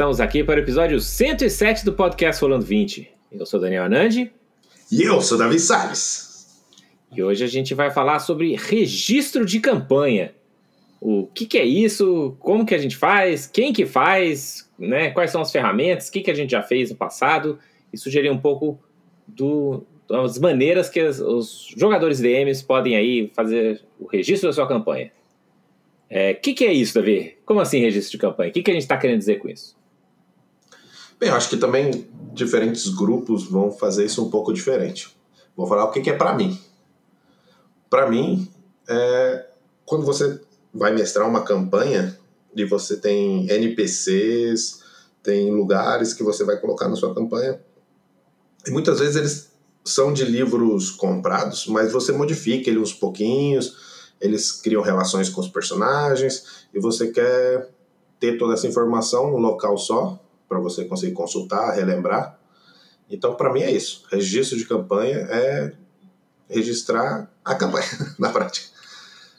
Estamos aqui para o episódio 107 do podcast Rolando 20. Eu sou Daniel Anandi. E eu sou Davi Salles. E hoje a gente vai falar sobre registro de campanha. O que, que, é isso? Como que a gente faz? Quem que faz? Né? Quais são as ferramentas? O que, que a gente já fez no passado? E sugerir um pouco do, das maneiras que as, os jogadores DMs podem aí fazer o registro da sua campanha. O é, que, que, é isso, Davi? Como assim registro de campanha? O que, que a gente está querendo dizer com isso? Bem, eu acho que também diferentes grupos vão fazer isso um pouco diferente. Vou falar o que, que é para mim. Para mim, é, quando você vai mestrar uma campanha e você tem NPCs, tem lugares que você vai colocar na sua campanha, e muitas vezes eles são de livros comprados, mas você modifica ele uns pouquinhos eles criam relações com os personagens e você quer ter toda essa informação no local só para você conseguir consultar, relembrar. Então, para mim é isso. Registro de campanha é registrar a campanha na prática.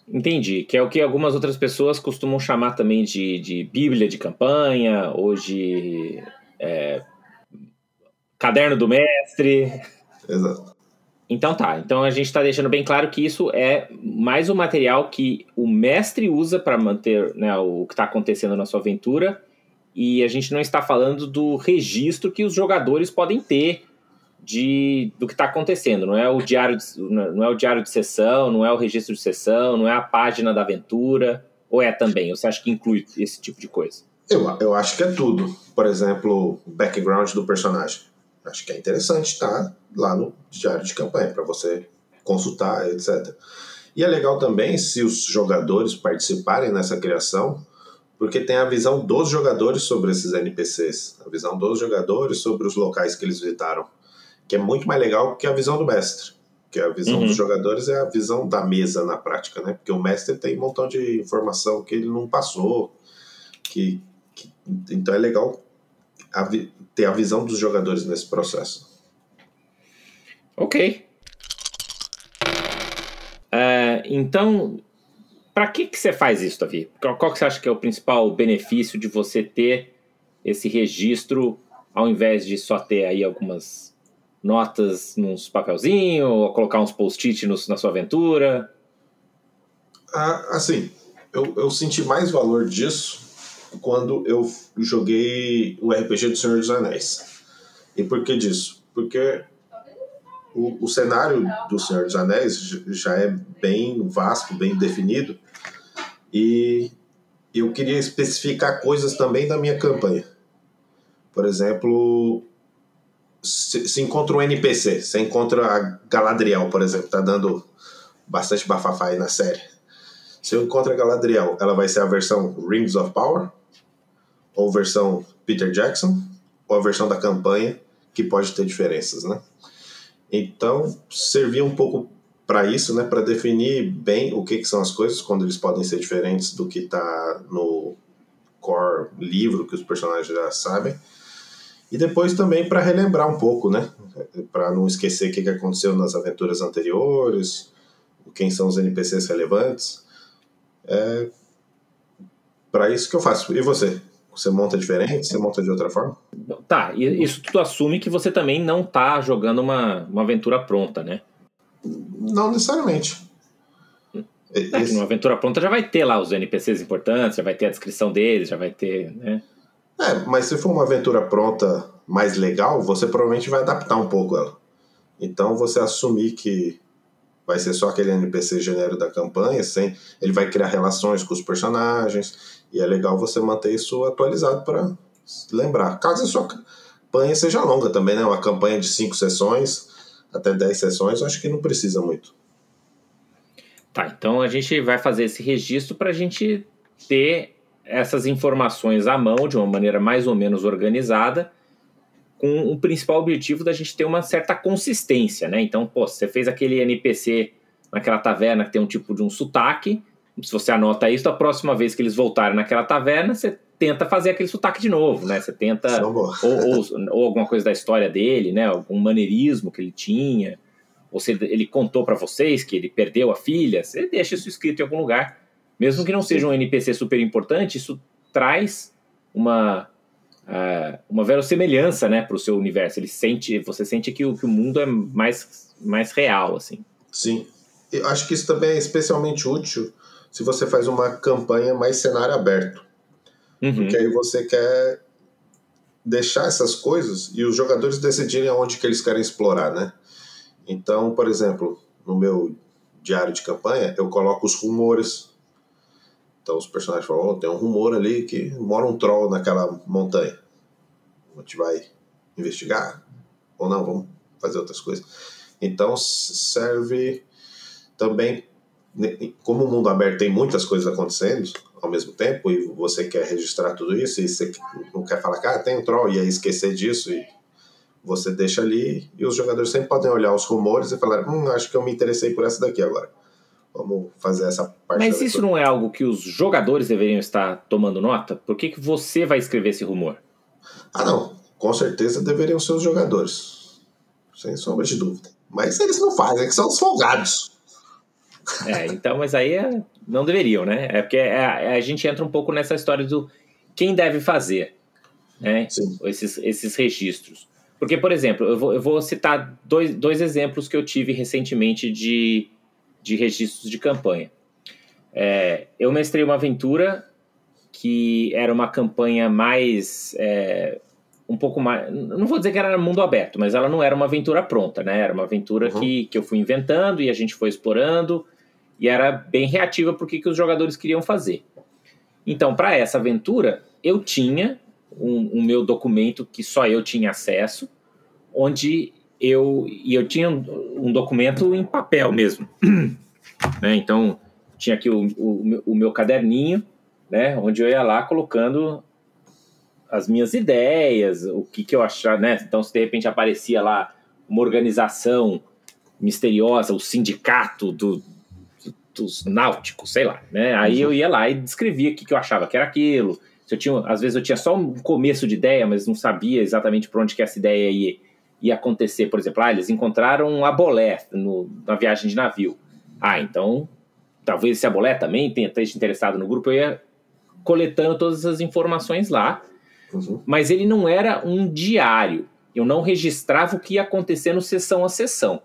Entendi, que é o que algumas outras pessoas costumam chamar também de, de bíblia de campanha ou de é, caderno do mestre. Exato. Então tá, então a gente está deixando bem claro que isso é mais um material que o mestre usa para manter né, o que está acontecendo na sua aventura e a gente não está falando do registro que os jogadores podem ter de do que está acontecendo. Não é o diário, de, não é o diário de sessão, não é o registro de sessão, não é a página da aventura, ou é também? Você acha que inclui esse tipo de coisa? Eu, eu acho que é tudo. Por exemplo, o background do personagem. Acho que é interessante estar tá lá no diário de campanha para você consultar, etc. E é legal também se os jogadores participarem nessa criação, porque tem a visão dos jogadores sobre esses NPCs, a visão dos jogadores sobre os locais que eles visitaram, que é muito mais legal que a visão do mestre. Que a visão uhum. dos jogadores é a visão da mesa na prática, né? Porque o mestre tem um montão de informação que ele não passou, que, que então é legal a, ter a visão dos jogadores nesse processo. Ok. Uh, então, para que, que você faz isso, Davi? Qual, que você acha que é o principal benefício de você ter esse registro ao invés de só ter aí algumas notas nos papelzinhos ou colocar uns post-it na sua aventura? Ah, assim, eu, eu senti mais valor disso quando eu joguei o RPG do Senhor dos Anéis. E por que disso? Porque o, o cenário do Senhor dos Anéis já é bem vasto, bem definido, e eu queria especificar coisas também da minha campanha. Por exemplo, se, se encontra um NPC, você encontra a Galadriel, por exemplo, tá dando bastante bafafá aí na série. Se eu encontro a Galadriel, ela vai ser a versão Rings of Power, ou versão Peter Jackson, ou a versão da campanha, que pode ter diferenças, né? Então, servia um pouco para isso, né, para definir bem o que, que, são as coisas, quando eles podem ser diferentes do que está no core livro, que os personagens já sabem. E depois também para relembrar um pouco, né, para não esquecer o que, que aconteceu nas aventuras anteriores, quem são os NPCs relevantes. É para isso que eu faço. E você? Você monta diferente? Você monta de outra forma? Tá, isso tudo assume que você também não tá jogando uma, uma aventura pronta, né? Não necessariamente. É, Esse... numa aventura pronta já vai ter lá os NPCs importantes, já vai ter a descrição deles, já vai ter, né? É, mas se for uma aventura pronta mais legal, você provavelmente vai adaptar um pouco ela. Então você assumir que vai ser só aquele NPC gênero da campanha, sem ele vai criar relações com os personagens, e é legal você manter isso atualizado para lembrar. Caso a sua campanha seja longa também, né? Uma campanha de cinco sessões, até 10 sessões, acho que não precisa muito. Tá, então a gente vai fazer esse registro para a gente ter essas informações à mão de uma maneira mais ou menos organizada, com o principal objetivo da gente ter uma certa consistência, né? Então, pô, você fez aquele NPC naquela taverna que tem um tipo de um sotaque, se você anota isso, a próxima vez que eles voltarem naquela taverna, você tenta fazer aquele sotaque de novo, né? Você tenta. Ou, ou, ou, alguma coisa da história dele, né? Algum maneirismo que ele tinha. Ou se ele contou para vocês que ele perdeu a filha, você deixa isso escrito em algum lugar. Mesmo que não seja um NPC super importante, isso traz uma uh, uma verossemelhança, né, para o seu universo. Ele sente, você sente que o, que o mundo é mais mais real, assim. Sim, eu acho que isso também é especialmente útil se você faz uma campanha mais cenário aberto, uhum. porque aí você quer deixar essas coisas e os jogadores decidirem aonde que eles querem explorar, né? Então, por exemplo, no meu diário de campanha, eu coloco os rumores. Então os personagens falam, oh, tem um rumor ali que mora um troll naquela montanha. A gente vai investigar ou não, vamos fazer outras coisas. Então serve também, como o mundo aberto tem muitas coisas acontecendo ao mesmo tempo e você quer registrar tudo isso e você não quer falar que ah, tem um troll e aí esquecer disso e você deixa ali e os jogadores sempre podem olhar os rumores e falar, hum, acho que eu me interessei por essa daqui agora. Vamos fazer essa parte. Mas isso não é algo que os jogadores deveriam estar tomando nota? Por que, que você vai escrever esse rumor? Ah, não. Com certeza deveriam ser os jogadores. Sem sombra de dúvida. Mas eles não fazem, é que são os folgados. É, então, mas aí é, não deveriam, né? É porque é, é, a gente entra um pouco nessa história do quem deve fazer, né? Sim. Esses, esses registros. Porque, por exemplo, eu vou, eu vou citar dois, dois exemplos que eu tive recentemente de, de registros de campanha. É, eu mestrei uma aventura que era uma campanha mais. É, um pouco mais. Não vou dizer que era mundo aberto, mas ela não era uma aventura pronta, né? Era uma aventura uhum. que, que eu fui inventando e a gente foi explorando e era bem reativa para o que, que os jogadores queriam fazer. Então, para essa aventura, eu tinha um, um, meu documento que só eu tinha acesso, onde eu e eu tinha um, um documento em papel mesmo, né? Então tinha aqui o, o, o, meu caderninho, né? Onde eu ia lá colocando as minhas ideias, o que, que eu achava, né? Então se de repente aparecia lá uma organização misteriosa, o sindicato do, dos náuticos, sei lá, né? Aí uhum. eu ia lá e descrevia o que, que eu achava que era aquilo se eu tinha, às vezes eu tinha só um começo de ideia, mas não sabia exatamente por onde que essa ideia ia, ia acontecer. Por exemplo, ah, eles encontraram um abolé no, na viagem de navio. Ah, então talvez esse abolé também tenha esteja interessado no grupo. Eu ia coletando todas essas informações lá, uhum. mas ele não era um diário. Eu não registrava o que ia acontecendo sessão a sessão.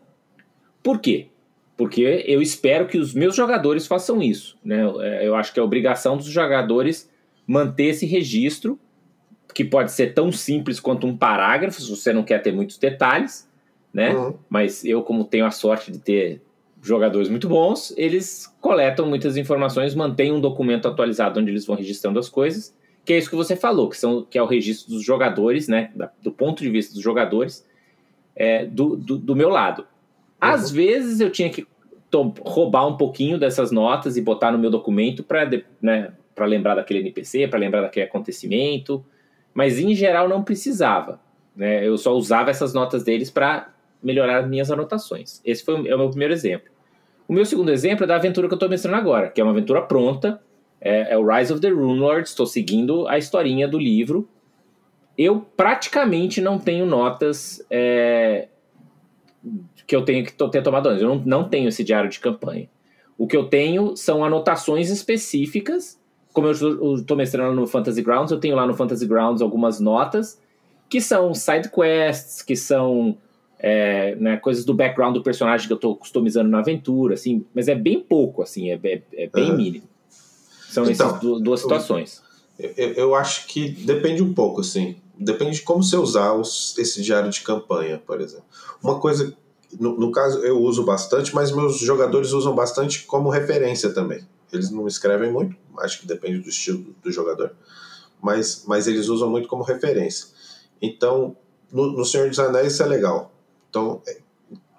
Por quê? Porque eu espero que os meus jogadores façam isso. Né? Eu acho que é obrigação dos jogadores manter esse registro, que pode ser tão simples quanto um parágrafo, se você não quer ter muitos detalhes, né? Uhum. Mas eu, como tenho a sorte de ter jogadores muito bons, eles coletam muitas informações, mantêm um documento atualizado onde eles vão registrando as coisas, que é isso que você falou, que, são, que é o registro dos jogadores, né? Da, do ponto de vista dos jogadores, é, do, do, do, meu lado. Às uhum. vezes eu tinha que roubar um pouquinho dessas notas e botar no meu documento para né, lembrar daquele NPC, para lembrar daquele acontecimento, mas em geral não precisava. Né? Eu só usava essas notas deles para melhorar as minhas anotações. Esse foi o, é o meu primeiro exemplo. O meu segundo exemplo é da aventura que eu estou mencionando agora, que é uma aventura pronta, é, é o Rise of the Rune Lords, estou seguindo a historinha do livro. Eu praticamente não tenho notas é, que eu tenho que ter tomado antes. Eu não, não tenho esse diário de campanha. O que eu tenho são anotações específicas como eu estou mestrando no Fantasy Grounds, eu tenho lá no Fantasy Grounds algumas notas que são side quests, que são é, né, coisas do background do personagem que eu estou customizando na aventura, assim, mas é bem pouco, assim, é, é, é bem uhum. mínimo. São então, essas duas situações. Eu, eu, acho que depende um pouco, assim. Depende de como você usar os, esse diário de campanha, por exemplo. Uma coisa, no, no caso, eu uso bastante, mas meus jogadores usam bastante como referência também. Eles não escrevem muito, acho que depende do estilo do jogador, mas, mas eles usam muito como referência. Então, no, no Senhor dos Anéis isso é legal. Então, é,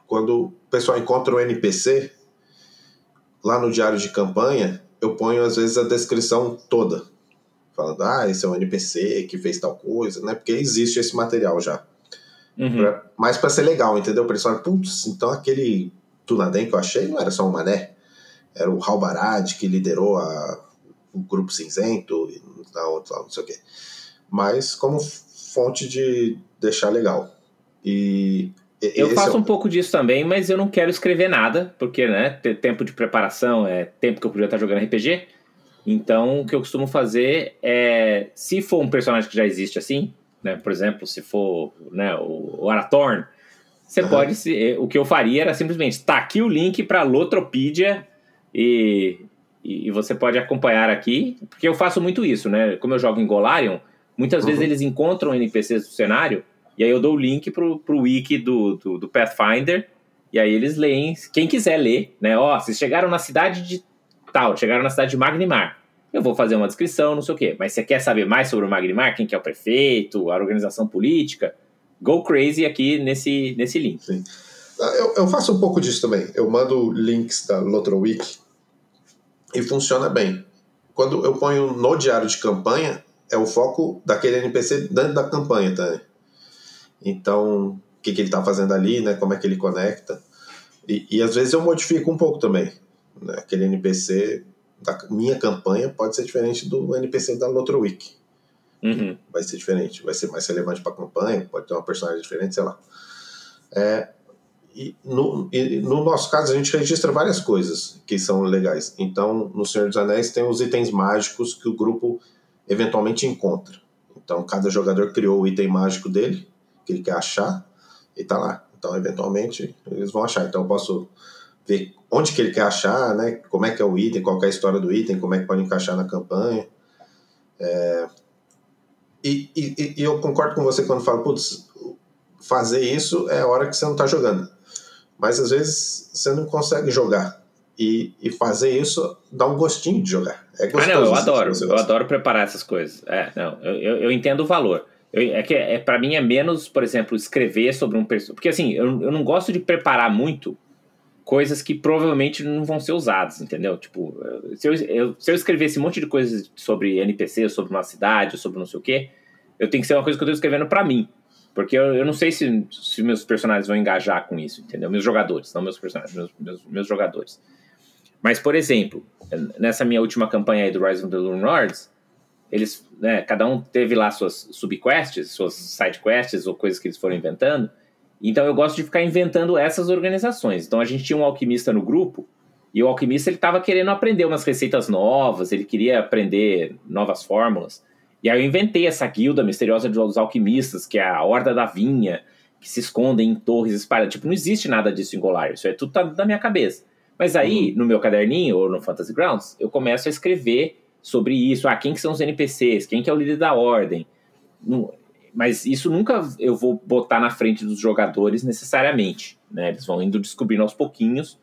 quando o pessoal encontra um NPC, lá no diário de campanha, eu ponho às vezes a descrição toda. Falando, ah, esse é um NPC que fez tal coisa, né? Porque existe esse material já. Uhum. Pra, mais para ser legal, entendeu? O pessoal, putz, então aquele Tunaden que eu achei não era só um mané era o Halbarad que liderou a, o grupo cinzento e na outra não sei o quê. Mas como fonte de deixar legal. E eu faço é um pouco disso também, mas eu não quero escrever nada, porque né, ter tempo de preparação é tempo que eu podia estar jogando RPG. Então, o que eu costumo fazer é, se for um personagem que já existe assim, né, por exemplo, se for né, o, Arathorn, você uhum. pode. Se, o que eu faria era simplesmente tá aqui o link para Lotropedia e, e, você pode acompanhar aqui, porque eu faço muito isso, né? Como eu jogo em Golarion, muitas uhum. vezes eles encontram NPCs do cenário e aí eu dou o link pro, pro wiki do, do, do Pathfinder e aí eles leem, quem quiser ler, né? Ó, vocês chegaram na cidade de tal, chegaram na cidade de Magnimar. Eu vou fazer uma descrição, não sei o quê. Mas você quer saber mais sobre o Magnimar? Quem que é o prefeito, a organização política? Go crazy aqui nesse, nesse link. Sim. Ah, eu, eu faço um pouco disso também. Eu mando links da Lotroweek e funciona bem. Quando eu ponho no diário de campanha, é o foco daquele NPC dentro da campanha também. Então, o que, que ele está fazendo ali, né? Como é que ele conecta. E, e às vezes eu modifico um pouco também. Né? Aquele NPC da minha campanha pode ser diferente do NPC da Lotroweek. Uhum. Vai ser diferente, vai ser mais relevante para a campanha, pode ter uma personagem diferente, sei lá. É, e no, e no nosso caso, a gente registra várias coisas que são legais. Então, no Senhor dos Anéis, tem os itens mágicos que o grupo eventualmente encontra. Então, cada jogador criou o item mágico dele, que ele quer achar, e tá lá. Então, eventualmente, eles vão achar. Então, eu posso ver onde que ele quer achar, né? Como é que é o item, qual é a história do item, como é que pode encaixar na campanha. É... E, e, e, eu concordo com você quando fala, putz, fazer isso é a hora que você não está jogando. Mas às vezes você não consegue jogar. E, e fazer isso dá um gostinho de jogar. É ah, não, eu adoro. Eu adoro preparar essas coisas. É, não, eu, eu, eu entendo o valor. Eu, é que é, para mim é menos, por exemplo, escrever sobre um personagem. Porque assim, eu, eu não gosto de preparar muito coisas que provavelmente não vão ser usadas, entendeu? Tipo, se eu, eu, se eu escrevesse um monte de coisas sobre NPC, sobre uma cidade, sobre não sei o quê, eu tenho que ser uma coisa que eu estou escrevendo para mim. Porque eu, eu não sei se, se meus personagens vão engajar com isso, entendeu? Meus jogadores, não meus personagens, meus, meus, meus jogadores. Mas, por exemplo, nessa minha última campanha aí do Rise of the Lone Lords, eles, né, cada um teve lá suas subquests, suas sidequests ou coisas que eles foram inventando, então eu gosto de ficar inventando essas organizações. Então a gente tinha um alquimista no grupo e o alquimista ele estava querendo aprender umas receitas novas, ele queria aprender novas fórmulas. E aí eu inventei essa guilda misteriosa dos alquimistas, que é a Horda da Vinha, que se escondem em torres espalhadas. Tipo, não existe nada disso em Golar, isso é tudo tá da minha cabeça. Mas aí, uhum. no meu caderninho ou no Fantasy Grounds, eu começo a escrever sobre isso. Ah, quem que são os NPCs? Quem que é o líder da ordem? mas isso nunca eu vou botar na frente dos jogadores necessariamente, né? Eles vão indo descobrindo aos pouquinhos,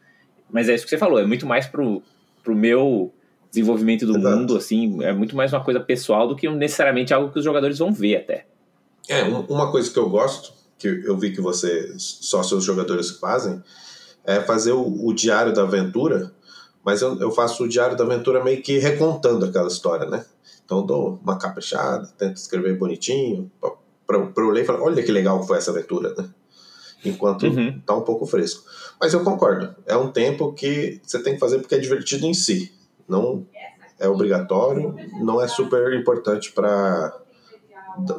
mas é isso que você falou, é muito mais pro, pro meu desenvolvimento do Exato. mundo, assim, é muito mais uma coisa pessoal do que necessariamente algo que os jogadores vão ver até. É, uma coisa que eu gosto, que eu vi que você, só seus jogadores fazem, é fazer o, o diário da aventura, mas eu, eu faço o diário da aventura meio que recontando aquela história, né? Então dou uma caprichada, tento escrever bonitinho, para eu ler e falar, olha que legal que foi essa aventura, né? Enquanto uhum. tá um pouco fresco. Mas eu concordo, é um tempo que você tem que fazer porque é divertido em si. Não é obrigatório, não é super importante para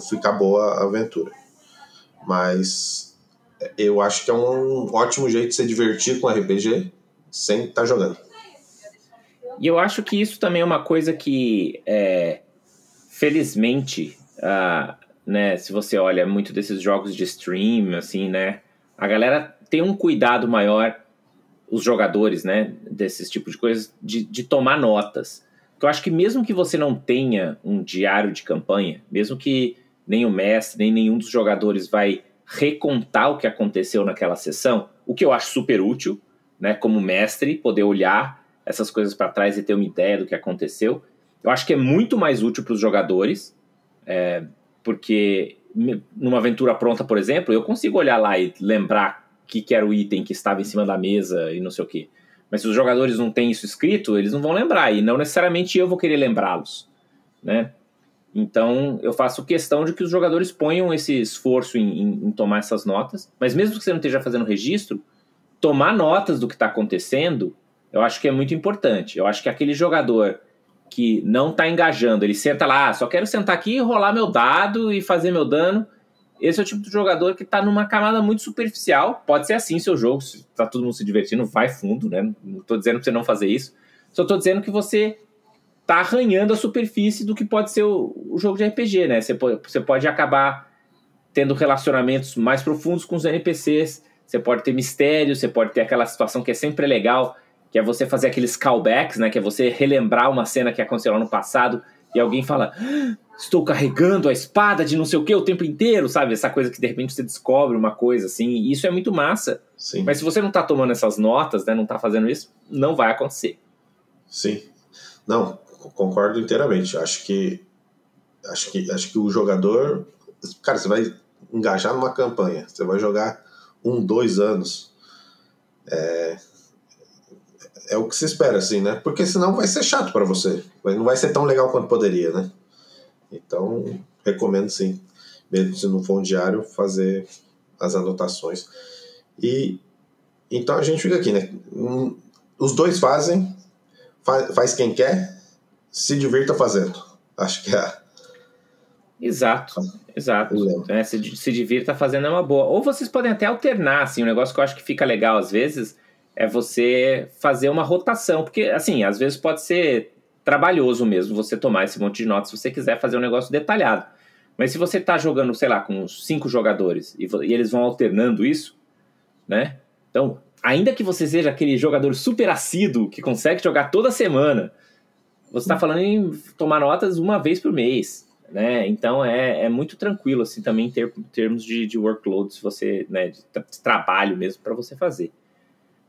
ficar boa a aventura. Mas eu acho que é um ótimo jeito de se divertir com RPG sem estar tá jogando. E eu acho que isso também é uma coisa que, é, felizmente, uh, né, se você olha muito desses jogos de stream, assim, né, a galera tem um cuidado maior, os jogadores, né, desses tipos de coisas, de, de tomar notas. Eu acho que mesmo que você não tenha um diário de campanha, mesmo que nem o mestre, nem nenhum dos jogadores vai recontar o que aconteceu naquela sessão, o que eu acho super útil, né, como mestre, poder olhar essas coisas para trás e ter uma ideia do que aconteceu. Eu acho que é muito mais útil para os jogadores, é, porque numa aventura pronta, por exemplo, eu consigo olhar lá e lembrar o que, que era o item que estava em cima da mesa e não sei o que. Mas se os jogadores não têm isso escrito, eles não vão lembrar, e não necessariamente eu vou querer lembrá-los, né? Então, eu faço questão de que os jogadores ponham esse esforço em, em, em, tomar essas notas, mas mesmo que você não esteja fazendo registro, tomar notas do que está acontecendo, eu acho que é muito importante. Eu acho que aquele jogador que não está engajando, ele senta lá, ah, só quero sentar aqui, rolar meu dado e fazer meu dano. Esse é o tipo de jogador que está numa camada muito superficial. Pode ser assim seu jogo, se está todo mundo se divertindo, vai fundo, né? Não estou dizendo para você não fazer isso. Só estou dizendo que você tá arranhando a superfície do que pode ser o, o jogo de RPG, né? Você pode, você pode acabar tendo relacionamentos mais profundos com os NPCs, você pode ter mistério, você pode ter aquela situação que é sempre legal, que é você fazer aqueles callbacks, né? Que é você relembrar uma cena que aconteceu lá no passado e alguém fala: ah, Estou carregando a espada de não sei o que o tempo inteiro, sabe? Essa coisa que de repente você descobre uma coisa assim, e isso é muito massa. Sim. Mas se você não tá tomando essas notas, né? Não tá fazendo isso, não vai acontecer. Sim. Não, concordo inteiramente. Acho que acho que acho que o jogador, cara, você vai engajar numa campanha, você vai jogar um, dois anos, é, é o que se espera, assim, né? Porque senão vai ser chato para você, não vai ser tão legal quanto poderia, né? Então recomendo sim, mesmo se não for um diário, fazer as anotações. E então a gente fica aqui, né? Os dois fazem, faz, faz quem quer, se divirta fazendo. Acho que é. Exato, exato. É, se, se divirta fazendo é uma boa. Ou vocês podem até alternar, assim, um negócio que eu acho que fica legal às vezes é você fazer uma rotação, porque assim, às vezes pode ser trabalhoso mesmo você tomar esse monte de notas se você quiser fazer um negócio detalhado. Mas se você está jogando, sei lá, com cinco jogadores e, e eles vão alternando isso, né? Então, ainda que você seja aquele jogador super assíduo que consegue jogar toda semana, você está falando em tomar notas uma vez por mês, né? Então é, é muito tranquilo assim também em ter, termos de, de workload, se você, né, de, de trabalho mesmo para você fazer.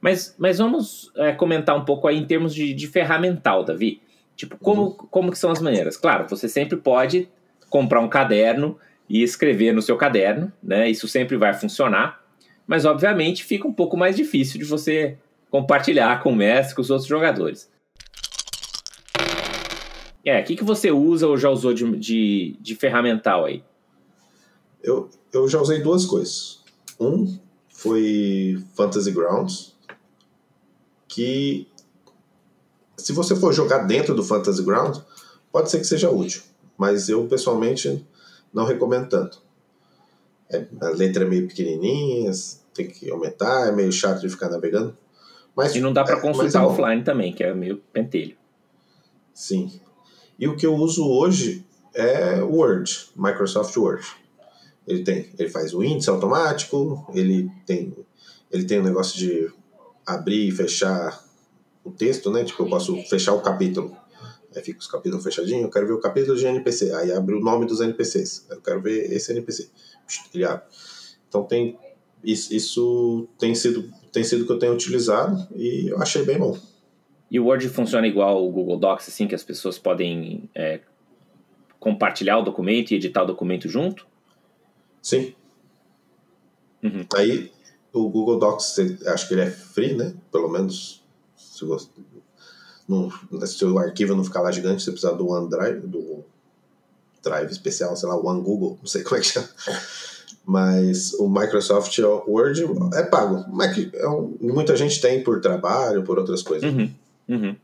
Mas, mas vamos é, comentar um pouco aí em termos de, de ferramental, Davi. Tipo, como, uhum. como que são as maneiras? Claro, você sempre pode comprar um caderno e escrever no seu caderno, né? Isso sempre vai funcionar, mas obviamente fica um pouco mais difícil de você compartilhar com o mestre, com os outros jogadores. É, o que, que você usa ou já usou de, de, de ferramental aí? Eu, eu já usei duas coisas. Um foi Fantasy Grounds, que se você for jogar dentro do Fantasy Grounds, pode ser que seja útil, mas eu pessoalmente não recomendo tanto. É, a letra é meio pequenininha, tem que aumentar, é meio chato de ficar navegando. Mas, e não dá para é, consultar é offline também, que é meio pentelho. Sim. E o que eu uso hoje é Word, Microsoft Word. Ele tem, ele faz o índice automático, ele tem, ele tem um negócio de abrir e fechar o texto, né? Tipo, eu posso fechar o capítulo. Aí fica os capítulos fechadinhos, eu quero ver o capítulo de NPC. Aí abre o nome dos NPCs. Eu quero ver esse NPC. Ele abre. Então tem isso, isso tem sido tem sido que eu tenho utilizado e eu achei bem bom. E o Word funciona igual o Google Docs, assim, que as pessoas podem é, compartilhar o documento e editar o documento junto? Sim. Uhum. Aí, o Google Docs, acho que ele é free, né? Pelo menos, se, você, se o arquivo não ficar lá gigante, você precisa do OneDrive, do Drive especial, sei lá, One Google, não sei como é que chama. Mas o Microsoft Word é pago. Mas é um, muita gente tem por trabalho, por outras coisas. Uhum. Uhum.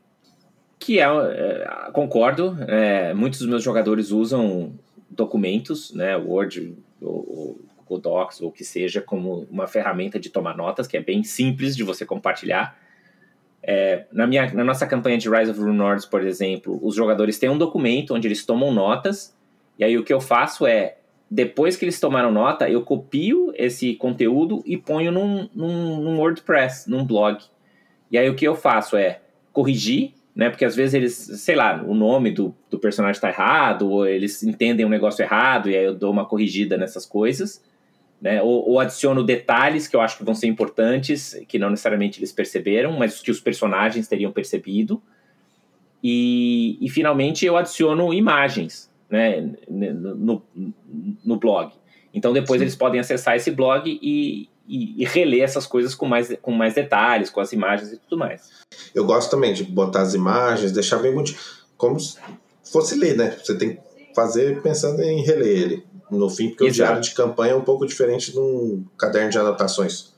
Que é, é concordo, é, muitos dos meus jogadores usam documentos, né, Word ou, ou Docs ou o que seja, como uma ferramenta de tomar notas, que é bem simples de você compartilhar. É, na, minha, na nossa campanha de Rise of Runords, por exemplo, os jogadores têm um documento onde eles tomam notas, e aí o que eu faço é, depois que eles tomaram nota, eu copio esse conteúdo e ponho num, num, num WordPress, num blog. E aí o que eu faço é, corrigir, né? Porque às vezes eles, sei lá, o nome do, do personagem está errado, ou eles entendem um negócio errado, e aí eu dou uma corrigida nessas coisas, né? Ou, ou adiciono detalhes que eu acho que vão ser importantes, que não necessariamente eles perceberam, mas que os personagens teriam percebido. E, e finalmente eu adiciono imagens, né? No, no blog. Então depois Sim. eles podem acessar esse blog e, e, e, reler essas coisas com mais, com mais detalhes, com as imagens e tudo mais. Eu gosto também de botar as imagens, deixar bem muito. Como se fosse ler, né? Você tem que fazer pensando em reler ele no fim, porque Exato. o diário de campanha é um pouco diferente de um caderno de anotações.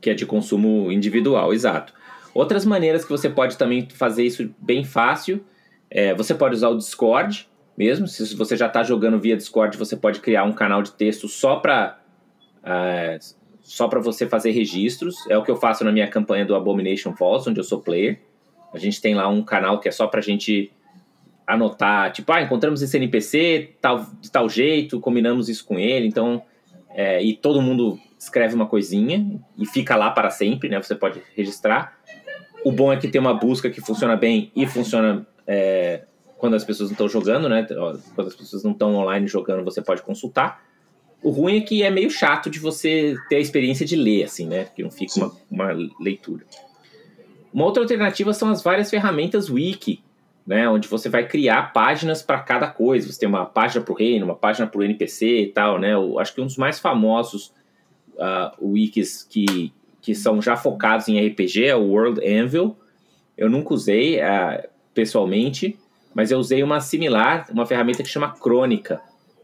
Que é de consumo individual, exato. Outras maneiras que você pode também fazer isso bem fácil, é, você pode usar o Discord mesmo. Se você já está jogando via Discord, você pode criar um canal de texto só para é, só para você fazer registros. É o que eu faço na minha campanha do Abomination Falls, onde eu sou player. A gente tem lá um canal que é só para a gente anotar, tipo, ah, encontramos esse NPC tal, de tal jeito, combinamos isso com ele, então, é, e todo mundo escreve uma coisinha e fica lá para sempre, né? Você pode registrar. O bom é que tem uma busca que funciona bem e funciona é, quando as pessoas não estão jogando, né? Quando as pessoas não estão online jogando, você pode consultar. O ruim é que é meio chato de você ter a experiência de ler, assim, né? Que não fica uma, uma leitura. Uma outra alternativa são as várias ferramentas wiki, né, onde você vai criar páginas para cada coisa. Você tem uma página para o reino, uma página para o NPC e tal, né? Eu acho que um dos mais famosos uh, wikis que, que são já focados em RPG é o World Anvil. Eu nunca usei uh, pessoalmente, mas eu usei uma similar, uma ferramenta que chama Crônica.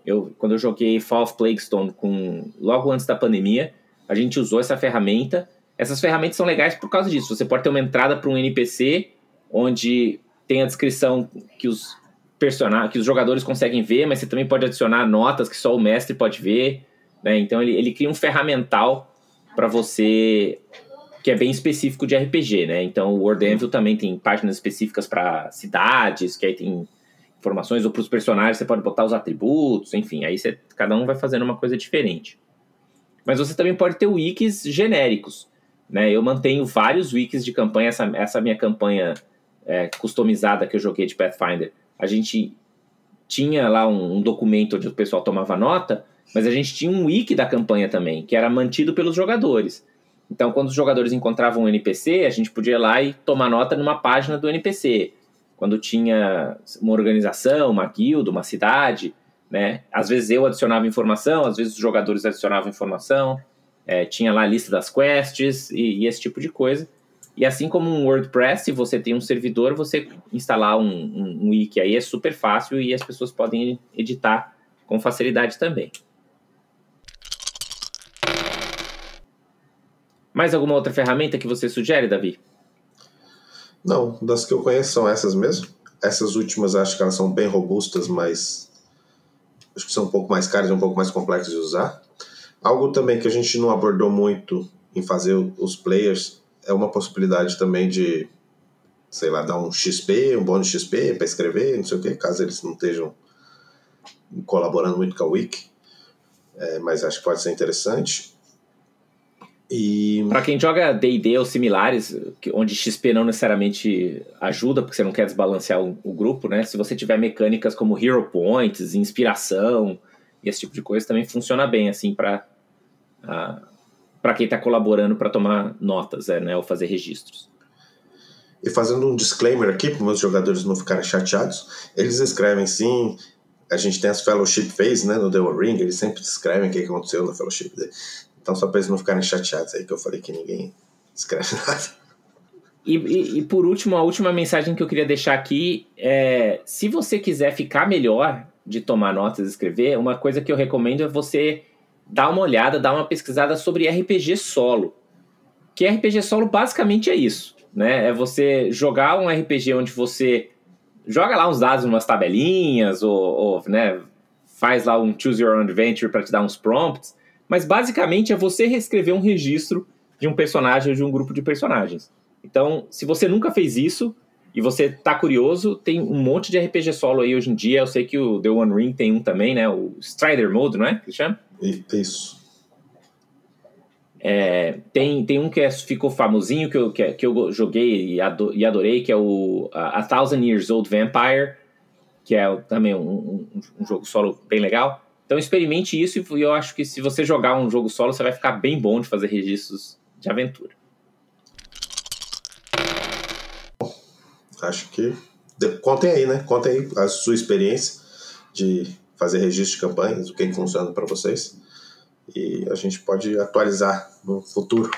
Eu, quando eu joguei Fall of Plaguestone com, logo antes da pandemia, a gente usou essa ferramenta. Essas ferramentas são legais por causa disso. Você pode ter uma entrada para um NPC onde tem a descrição que os personagens, que os jogadores conseguem ver, mas você também pode adicionar notas que só o mestre pode ver, né? Então ele, ele cria um ferramental para você que é bem específico de RPG, né? Então o World Anvil também tem páginas específicas para cidades, que aí tem informações ou para os personagens você pode botar os atributos, enfim, aí você, cada um vai fazendo uma coisa diferente. Mas você também pode ter wikis genéricos, né? Eu mantenho vários wikis de campanha, essa, essa minha campanha é, customizada que eu joguei de Pathfinder, a gente tinha lá um, um, documento onde o pessoal tomava nota, mas a gente tinha um wiki da campanha também, que era mantido pelos jogadores. Então, quando os jogadores encontravam um NPC, a gente podia ir lá e tomar nota numa página do NPC. Quando tinha uma organização, uma guilda, uma cidade, né? Às vezes eu adicionava informação, às vezes os jogadores adicionavam informação. É, tinha lá a lista das quests e, e esse tipo de coisa. E assim como um WordPress, se você tem um servidor, você instalar um, um, um wiki aí é super fácil e as pessoas podem editar com facilidade também. Mais alguma outra ferramenta que você sugere, Davi? Não, das que eu conheço são essas mesmo. Essas últimas acho que elas são bem robustas, mas acho que são um pouco mais caras e um pouco mais complexas de usar. Algo também que a gente não abordou muito em fazer os players é uma possibilidade também de, sei lá, dar um XP, um bônus XP para escrever, não sei o que, caso eles não estejam colaborando muito com a Wiki. É, mas acho que pode ser interessante. E... Para quem joga D&D ou similares, onde XP não necessariamente ajuda, porque você não quer desbalancear o, o, grupo, né? Se você tiver mecânicas como Hero Points, inspiração e esse tipo de coisa, também funciona bem, assim, para para quem está colaborando para tomar notas, é, né, ou fazer registros. E fazendo um disclaimer aqui para meus jogadores não ficarem chateados, eles escrevem sim. A gente tem as fellowship phase, né, no The One Ring, eles sempre descrevem o que aconteceu na fellowship. Então só para eles não ficarem chateados aí que eu falei que ninguém escreve nada. E, e, e, por último, a última mensagem que eu queria deixar aqui é: se você quiser ficar melhor de tomar notas e escrever, uma coisa que eu recomendo é você dá uma olhada, dá uma pesquisada sobre RPG solo. Que RPG solo basicamente é isso, né? É você jogar um RPG onde você joga lá uns dados, umas tabelinhas, ou, ou né, faz lá um Choose Your Own Adventure para te dar uns prompts, mas basicamente é você reescrever um registro de um personagem ou de um grupo de personagens. Então, se você nunca fez isso e você tá curioso, tem um monte de RPG solo aí hoje em dia. Eu sei que o The One Ring tem um também, né? O Strider Mode, não é? Que chama? Isso. É, tem, tem um que é, ficou famosinho que eu, que, que eu joguei e, adorei, que é o A Thousand Years Old Vampire, que é também um, um, um, jogo solo bem legal. Então experimente isso e eu acho que se você jogar um jogo solo, você vai ficar bem bom de fazer registros de aventura. Acho que. Contem aí, né? Contem aí a sua experiência de fazer registro de campanhas, o que, funciona para vocês. E a gente pode atualizar no futuro.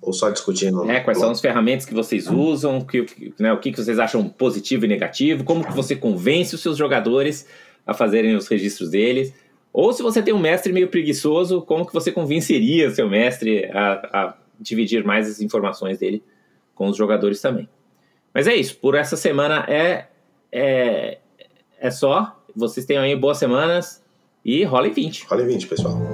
Ou só discutindo. É, quais blog. são as ferramentas que vocês usam, que, né, o que vocês acham positivo e negativo, como que você convence os seus jogadores a fazerem os registros deles. Ou se você tem um mestre meio preguiçoso, como que você convenceria seu mestre a, a dividir mais as informações dele com os jogadores também. Mas é isso, por essa semana é, é, é só. Vocês tenham aí boas semanas e rola em 20. Rola em 20, pessoal.